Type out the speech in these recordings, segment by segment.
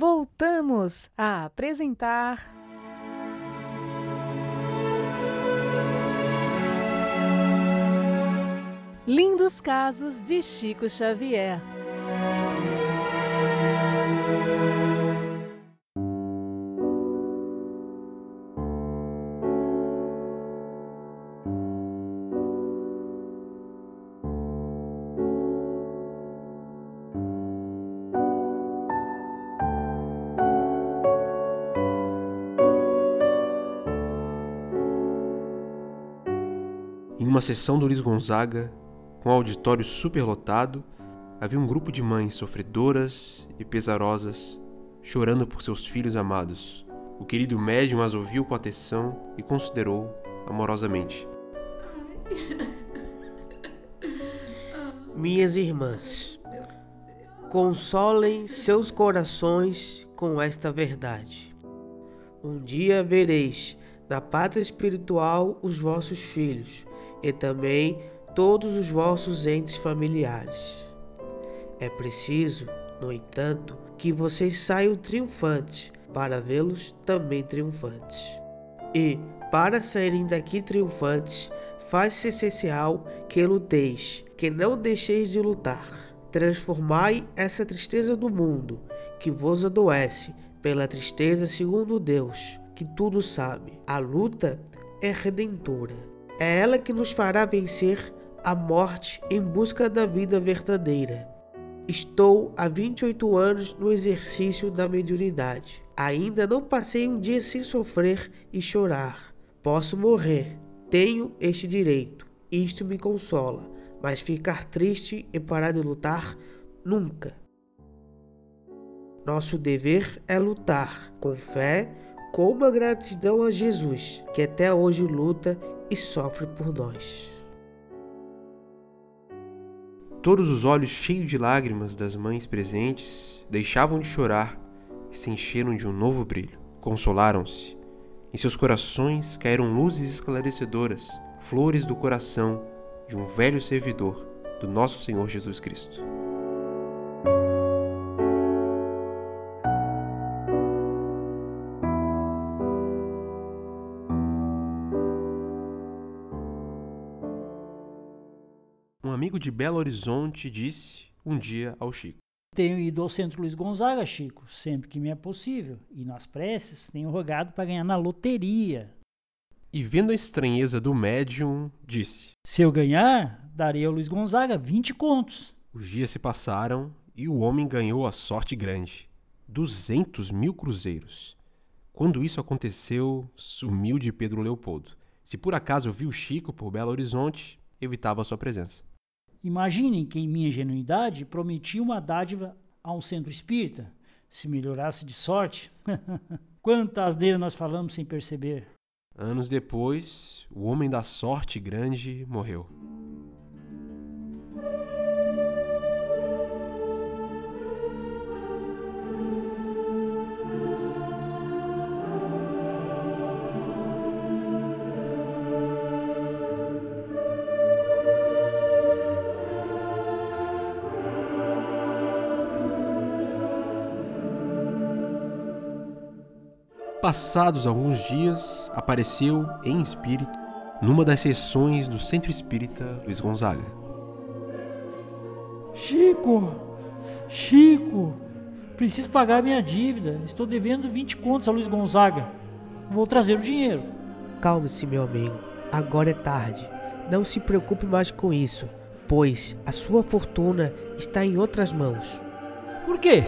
voltamos a apresentar. Lindos casos de Chico Xavier. Em uma sessão do Luiz Gonzaga, com o auditório superlotado, havia um grupo de mães sofredoras e pesarosas chorando por seus filhos amados. O querido médium as ouviu com atenção e considerou amorosamente. Minhas irmãs, consolem seus corações com esta verdade. Um dia vereis na pátria espiritual os vossos filhos e também todos os vossos entes familiares. É preciso, no entanto, que vocês saiam triunfantes para vê-los também triunfantes. E, para saírem daqui triunfantes, faz-se essencial que luteis, que não deixeis de lutar. Transformai essa tristeza do mundo, que vos adoece, pela tristeza segundo Deus, que tudo sabe. A luta é redentora. É ela que nos fará vencer a morte em busca da vida verdadeira. Estou há 28 anos no exercício da mediunidade. Ainda não passei um dia sem sofrer e chorar. Posso morrer. Tenho este direito. Isto me consola. Mas ficar triste e parar de lutar, nunca. Nosso dever é lutar com fé, com uma gratidão a Jesus, que até hoje luta e sofre por nós. Todos os olhos cheios de lágrimas das mães presentes deixavam de chorar e se encheram de um novo brilho. Consolaram-se. Em seus corações caíram luzes esclarecedoras, flores do coração de um velho servidor do nosso Senhor Jesus Cristo. Amigo de Belo Horizonte disse um dia ao Chico: Tenho ido ao Centro Luiz Gonzaga, Chico, sempre que me é possível. E nas preces tenho rogado para ganhar na loteria. E vendo a estranheza do médium, disse: Se eu ganhar, darei ao Luiz Gonzaga 20 contos. Os dias se passaram e o homem ganhou a sorte grande: 200 mil cruzeiros. Quando isso aconteceu, sumiu de Pedro Leopoldo. Se por acaso viu Chico por Belo Horizonte, evitava sua presença. Imaginem que, em minha ingenuidade, prometi uma dádiva a um centro espírita. Se melhorasse de sorte. Quanta asneira nós falamos sem perceber. Anos depois, o homem da sorte grande morreu. Passados alguns dias, apareceu em espírito numa das sessões do Centro Espírita Luiz Gonzaga. Chico! Chico! Preciso pagar minha dívida. Estou devendo 20 contos a Luiz Gonzaga. Vou trazer o dinheiro. Calme-se, meu amigo. Agora é tarde. Não se preocupe mais com isso, pois a sua fortuna está em outras mãos. Por quê?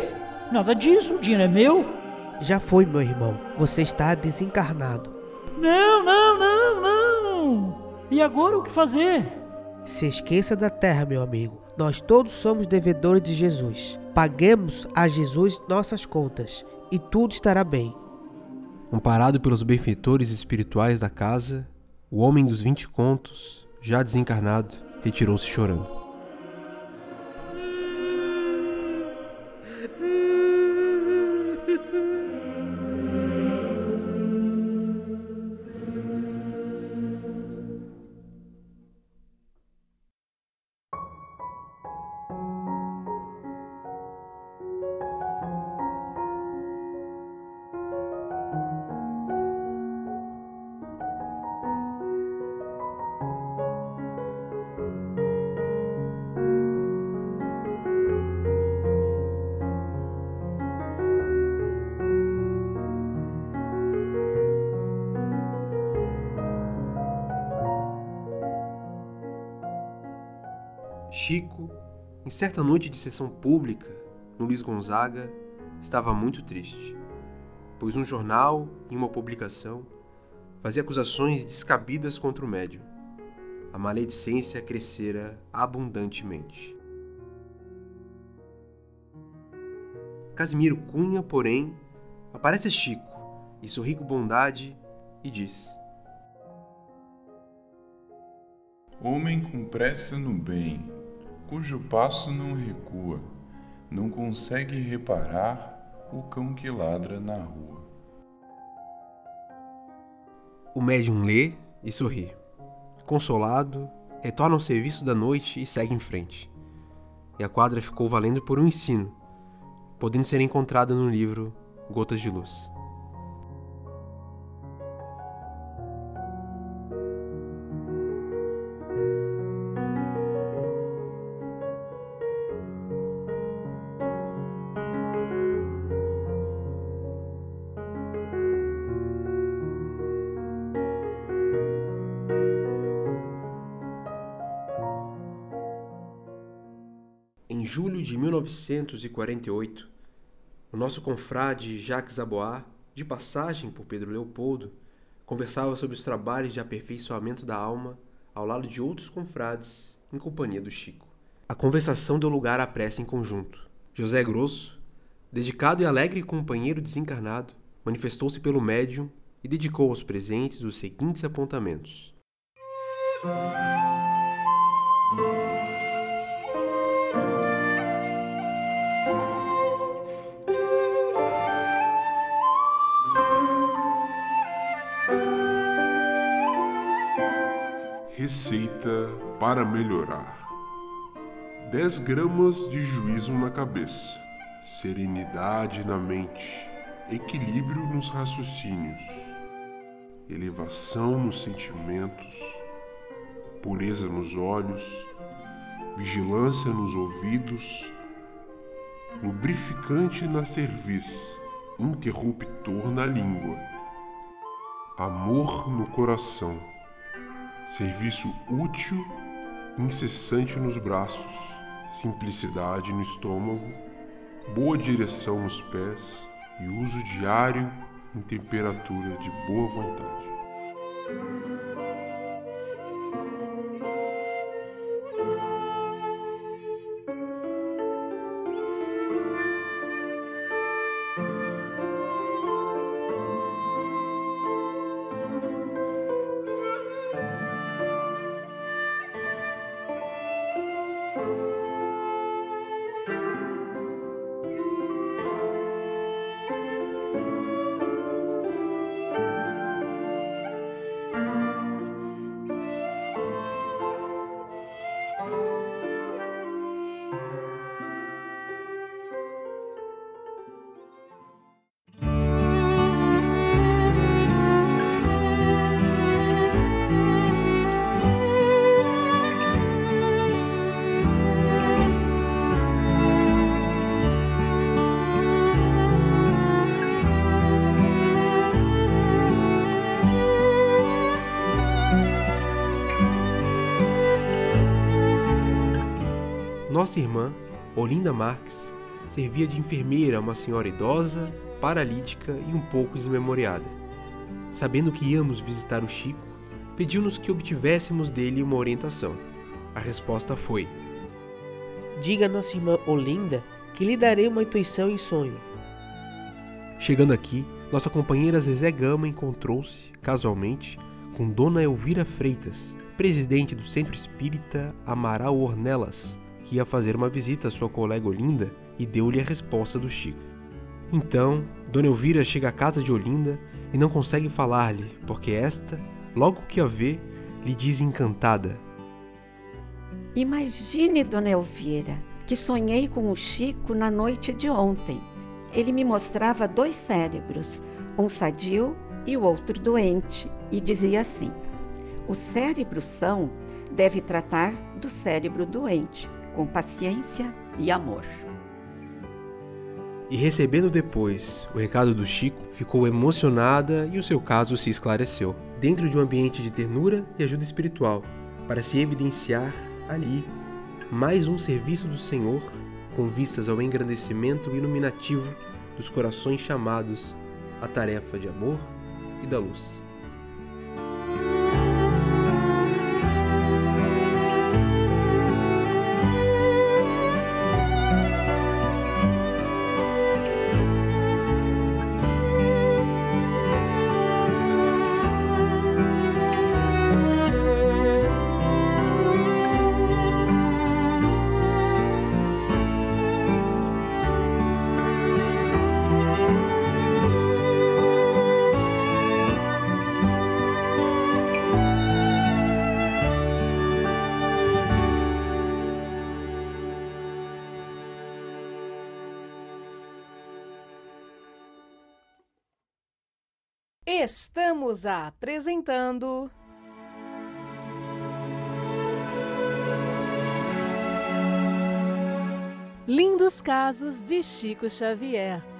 Nada disso, o dinheiro é meu. Já foi, meu irmão. Você está desencarnado. Não, não, não, não! E agora o que fazer? Se esqueça da terra, meu amigo. Nós todos somos devedores de Jesus. Paguemos a Jesus nossas contas e tudo estará bem. Amparado pelos benfeitores espirituais da casa, o homem dos vinte contos, já desencarnado, retirou-se chorando. Chico, em certa noite de sessão pública, no Luiz Gonzaga, estava muito triste, pois um jornal, em uma publicação, fazia acusações descabidas contra o médium. A maledicência crescera abundantemente. Casimiro Cunha, porém, aparece Chico e sorri com bondade e diz: Homem com pressa no bem, cujo passo não recua, não consegue reparar o cão que ladra na rua. O médium lê e sorri. Consolado, retorna ao serviço da noite e segue em frente. E a quadra ficou valendo por um ensino, podendo ser encontrada no livro Gotas de Luz. Julho de 1948, o nosso confrade Jacques Abois, de passagem por Pedro Leopoldo, conversava sobre os trabalhos de aperfeiçoamento da alma ao lado de outros confrades, em companhia do Chico. A conversação deu lugar à prece em conjunto. José Grosso, dedicado e alegre companheiro desencarnado, manifestou-se pelo médium e dedicou aos presentes os seguintes apontamentos. Receita para melhorar: 10 gramas de juízo na cabeça, serenidade na mente, equilíbrio nos raciocínios, elevação nos sentimentos, pureza nos olhos, vigilância nos ouvidos, lubrificante na cerviz, interruptor na língua, amor no coração serviço útil, incessante nos braços, simplicidade no estômago, boa direção nos pés e uso diário em temperatura de boa vontade. Nossa irmã, Olinda Marques, servia de enfermeira a uma senhora idosa, paralítica e um pouco desmemoriada. Sabendo que íamos visitar o Chico, pediu-nos que obtivéssemos dele uma orientação. A resposta foi: Diga a nossa irmã Olinda que lhe darei uma intuição em sonho. Chegando aqui, nossa companheira Zezé Gama encontrou-se, casualmente, com Dona Elvira Freitas, presidente do Centro Espírita Amaral Ornelas, que ia fazer uma visita à sua colega Olinda e deu-lhe a resposta do Chico. Então, Dona Elvira chega à casa de Olinda e não consegue falar-lhe, porque esta, logo que a vê, lhe diz encantada: Imagine, Dona Elvira, que sonhei com o Chico na noite de ontem. Ele me mostrava dois cérebros, um sadio e o outro doente, e dizia assim: O cérebro são deve tratar do cérebro doente, com paciência e amor. E recebendo depois o recado do Chico, ficou emocionada e o seu caso se esclareceu, dentro de um ambiente de ternura e ajuda espiritual, para se evidenciar ali mais um serviço do Senhor com vistas ao engrandecimento iluminativo dos corações chamados à tarefa de amor e da luz. Estamos apresentando. Lindos Casos de Chico Xavier.